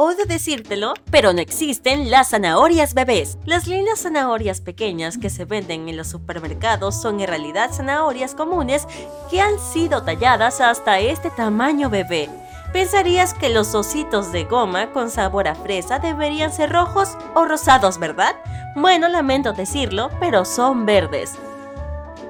Odio decírtelo, pero no existen las zanahorias bebés. Las lindas zanahorias pequeñas que se venden en los supermercados son en realidad zanahorias comunes que han sido talladas hasta este tamaño bebé. Pensarías que los ositos de goma con sabor a fresa deberían ser rojos o rosados, ¿verdad? Bueno, lamento decirlo, pero son verdes.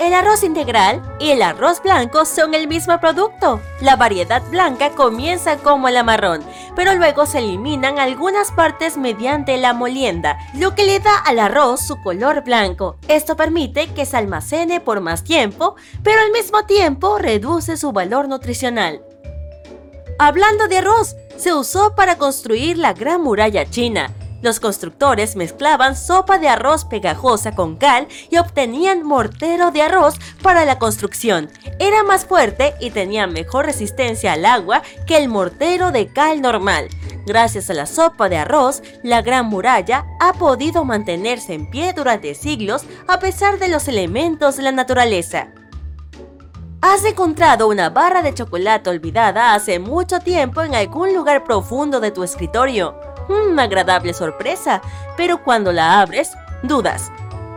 El arroz integral y el arroz blanco son el mismo producto. La variedad blanca comienza como el marrón, pero luego se eliminan algunas partes mediante la molienda, lo que le da al arroz su color blanco. Esto permite que se almacene por más tiempo, pero al mismo tiempo reduce su valor nutricional. Hablando de arroz, se usó para construir la Gran Muralla China. Los constructores mezclaban sopa de arroz pegajosa con cal y obtenían mortero de arroz para la construcción. Era más fuerte y tenía mejor resistencia al agua que el mortero de cal normal. Gracias a la sopa de arroz, la Gran Muralla ha podido mantenerse en pie durante siglos a pesar de los elementos de la naturaleza. ¿Has encontrado una barra de chocolate olvidada hace mucho tiempo en algún lugar profundo de tu escritorio? Una agradable sorpresa, pero cuando la abres, dudas.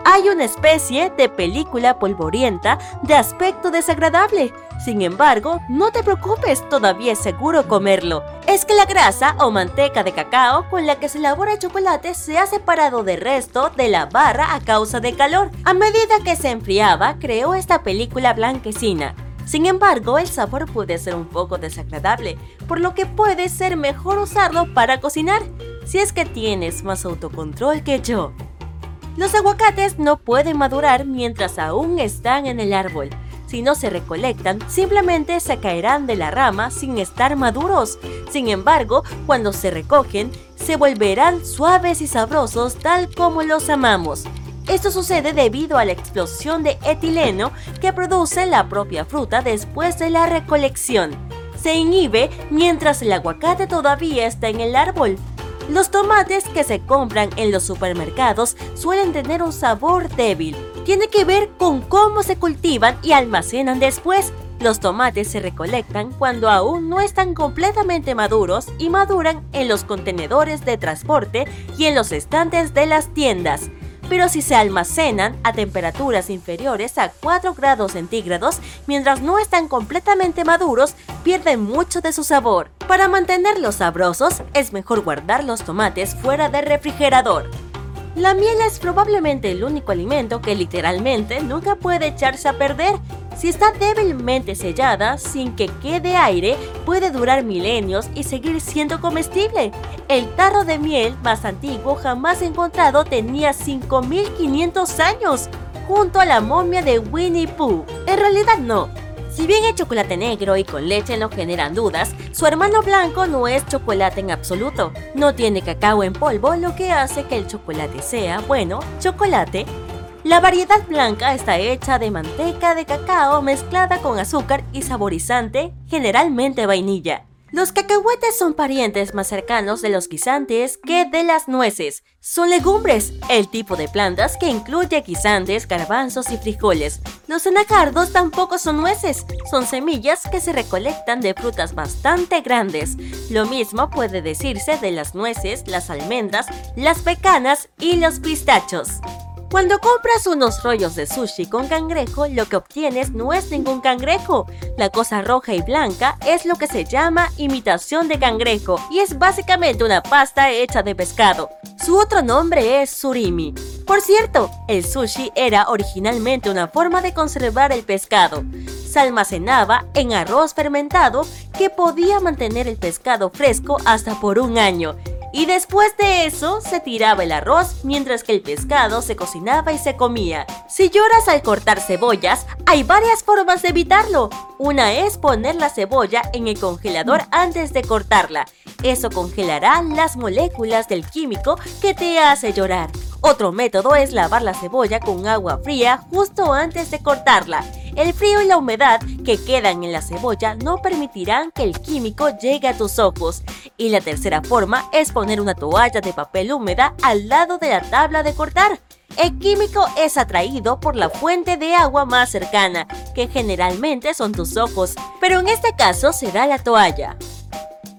Hay una especie de película polvorienta de aspecto desagradable. Sin embargo, no te preocupes, todavía es seguro comerlo. Es que la grasa o manteca de cacao con la que se elabora el chocolate se ha separado del resto de la barra a causa del calor. A medida que se enfriaba, creó esta película blanquecina. Sin embargo, el sabor puede ser un poco desagradable, por lo que puede ser mejor usarlo para cocinar, si es que tienes más autocontrol que yo. Los aguacates no pueden madurar mientras aún están en el árbol. Si no se recolectan, simplemente se caerán de la rama sin estar maduros. Sin embargo, cuando se recogen, se volverán suaves y sabrosos tal como los amamos. Esto sucede debido a la explosión de etileno que produce la propia fruta después de la recolección. Se inhibe mientras el aguacate todavía está en el árbol. Los tomates que se compran en los supermercados suelen tener un sabor débil. Tiene que ver con cómo se cultivan y almacenan después. Los tomates se recolectan cuando aún no están completamente maduros y maduran en los contenedores de transporte y en los estantes de las tiendas pero si se almacenan a temperaturas inferiores a 4 grados centígrados, mientras no están completamente maduros, pierden mucho de su sabor. Para mantenerlos sabrosos, es mejor guardar los tomates fuera del refrigerador. La miel es probablemente el único alimento que literalmente nunca puede echarse a perder. Si está débilmente sellada, sin que quede aire, puede durar milenios y seguir siendo comestible. El tarro de miel más antiguo jamás encontrado tenía 5500 años, junto a la momia de Winnie Pooh. En realidad no, si bien el chocolate negro y con leche no generan dudas, su hermano blanco no es chocolate en absoluto. No tiene cacao en polvo, lo que hace que el chocolate sea, bueno, chocolate. La variedad blanca está hecha de manteca de cacao mezclada con azúcar y saborizante, generalmente vainilla. Los cacahuetes son parientes más cercanos de los guisantes que de las nueces. Son legumbres, el tipo de plantas que incluye guisantes, garbanzos y frijoles. Los anacardos tampoco son nueces, son semillas que se recolectan de frutas bastante grandes. Lo mismo puede decirse de las nueces, las almendras, las pecanas y los pistachos. Cuando compras unos rollos de sushi con cangrejo, lo que obtienes no es ningún cangrejo. La cosa roja y blanca es lo que se llama imitación de cangrejo y es básicamente una pasta hecha de pescado. Su otro nombre es surimi. Por cierto, el sushi era originalmente una forma de conservar el pescado. Se almacenaba en arroz fermentado que podía mantener el pescado fresco hasta por un año Y después de eso se tiraba el arroz mientras que el pescado se cocinaba y se comía. Si lloras al cortar cebollas, hay varias formas de evitarlo. Una es poner la cebolla en el congelador antes de cortarla. Eso congelará las moléculas del químico que te hace llorar. Otro método es lavar la cebolla con agua fría justo antes de cortarla. El frío y la humedad que quedan en la cebolla no permitirán que el químico llegue a tus ojos. Y la tercera forma es poner una toalla de papel húmeda al lado de la tabla de cortar. El químico es atraído por la fuente de agua más cercana, que generalmente son tus ojos, pero en este caso será la toalla.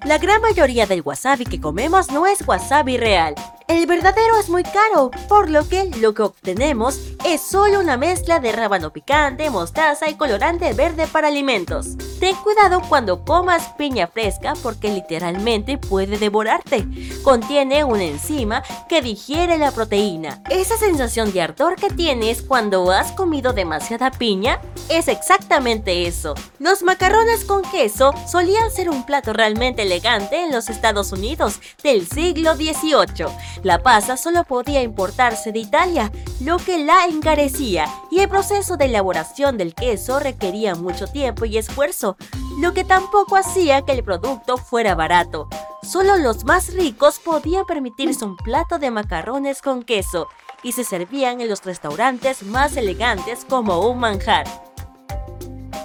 La gran mayoría del wasabi que comemos no es wasabi real, el verdadero es muy caro, por lo que lo que obtenemos es solo una mezcla de rábano picante, mostaza y colorante verde para alimentos. Ten cuidado cuando comas piña fresca porque literalmente puede devorarte. Contiene una enzima que digiere la proteína. Esa sensación de ardor que tienes cuando has comido demasiada piña es exactamente eso. Los macarrones con queso solían ser un plato realmente elegante en los Estados Unidos del siglo XVIII. La pasa solo podía importarse de Italia, lo que la encarecía, y el proceso de elaboración del queso requería mucho tiempo y esfuerzo, lo que tampoco hacía que el producto fuera barato. Solo los más ricos podían permitirse un plato de macarrones con queso, y se servían en los restaurantes más elegantes como un manjar.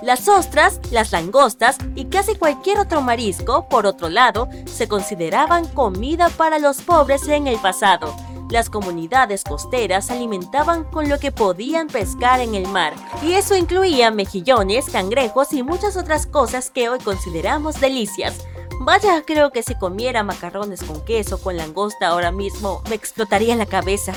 Las ostras, las langostas y casi cualquier otro marisco, por otro lado, se consideraban comida para los pobres en el pasado. Las comunidades costeras se alimentaban con lo que podían pescar en el mar, y eso incluía mejillones, cangrejos y muchas otras cosas que hoy consideramos delicias. Vaya, creo que si comiera macarrones con queso con langosta ahora mismo me explotaría la cabeza.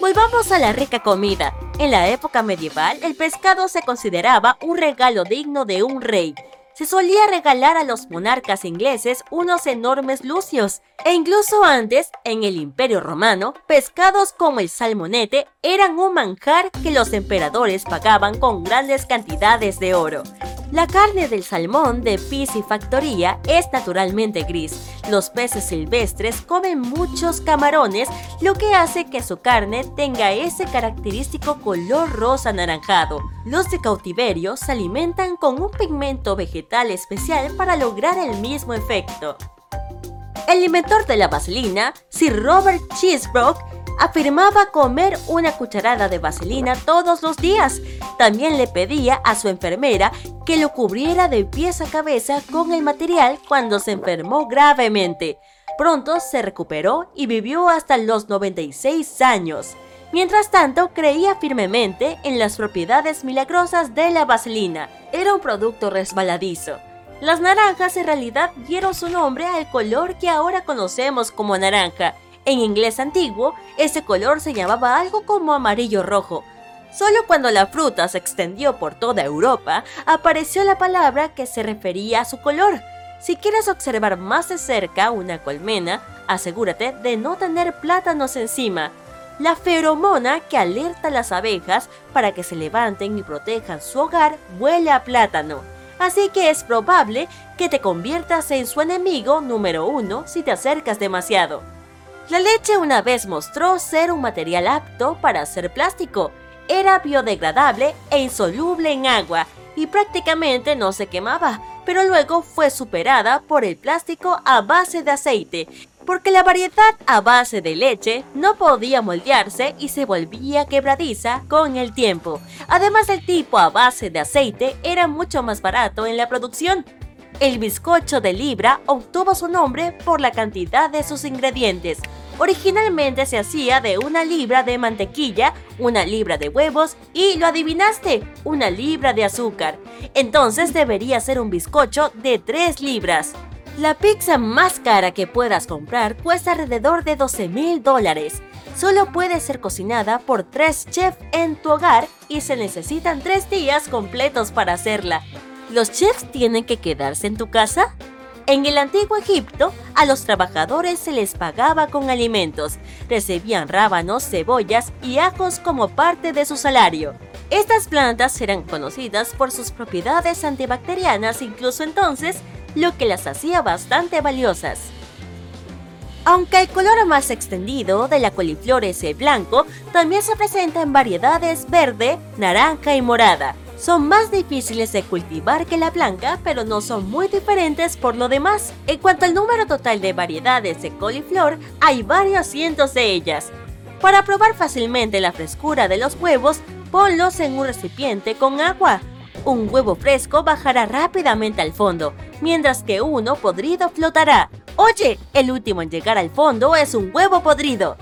Volvamos a la rica comida. En la época medieval, el pescado se consideraba un regalo digno de un rey. Se solía regalar a los monarcas ingleses unos enormes lucios, e incluso antes, en el Imperio Romano, pescados como el salmonete eran un manjar que los emperadores pagaban con grandes cantidades de oro. La carne del salmón de piscifactoría es naturalmente gris. Los peces silvestres comen muchos camarones, lo que hace que su carne tenga ese característico color rosa anaranjado. Los de cautiverio se alimentan con un pigmento vegetal especial para lograr el mismo efecto. El inventor de la vaselina, Sir Robert Cheesebrook, afirmaba comer una cucharada de vaselina todos los días. También le pedía a su enfermera que lo cubriera de pies a cabeza con el material cuando se enfermó gravemente. Pronto se recuperó y vivió hasta los 96 años. Mientras tanto, creía firmemente en las propiedades milagrosas de la vaselina. Era un producto resbaladizo. Las naranjas en realidad dieron su nombre al color que ahora conocemos como naranja, en inglés antiguo, ese color se llamaba algo como amarillo rojo. Solo cuando la fruta se extendió por toda Europa, apareció la palabra que se refería a su color. Si quieres observar más de cerca una colmena, asegúrate de no tener plátanos encima. La feromona que alerta a las abejas para que se levanten y protejan su hogar huele a plátano. Así que es probable que te conviertas en su enemigo número uno si te acercas demasiado. La leche una vez mostró ser un material apto para hacer plástico. Era biodegradable e insoluble en agua y prácticamente no se quemaba, pero luego fue superada por el plástico a base de aceite, porque la variedad a base de leche no podía moldearse y se volvía quebradiza con el tiempo. Además el tipo a base de aceite era mucho más barato en la producción. El bizcocho de libra obtuvo su nombre por la cantidad de sus ingredientes. Originalmente se hacía de una libra de mantequilla, una libra de huevos y, lo adivinaste, una libra de azúcar. Entonces debería ser un bizcocho de 3 libras. La pizza más cara que puedas comprar cuesta alrededor de 12 mil dólares. Solo puede ser cocinada por tres chefs en tu hogar y se necesitan tres días completos para hacerla. ¿Los chefs tienen que quedarse en tu casa? En el antiguo Egipto, a los trabajadores se les pagaba con alimentos, recibían rábanos, cebollas y ajos como parte de su salario. Estas plantas eran conocidas por sus propiedades antibacterianas incluso entonces, lo que las hacía bastante valiosas. Aunque el color más extendido de la coliflor es el blanco, también se presenta en variedades verde, naranja y morada. Son más difíciles de cultivar que la blanca, pero no son muy diferentes por lo demás. En cuanto al número total de variedades de coliflor, hay varios cientos de ellas. Para probar fácilmente la frescura de los huevos, ponlos en un recipiente con agua. Un huevo fresco bajará rápidamente al fondo, mientras que uno podrido flotará. Oye, el último en llegar al fondo es un huevo podrido.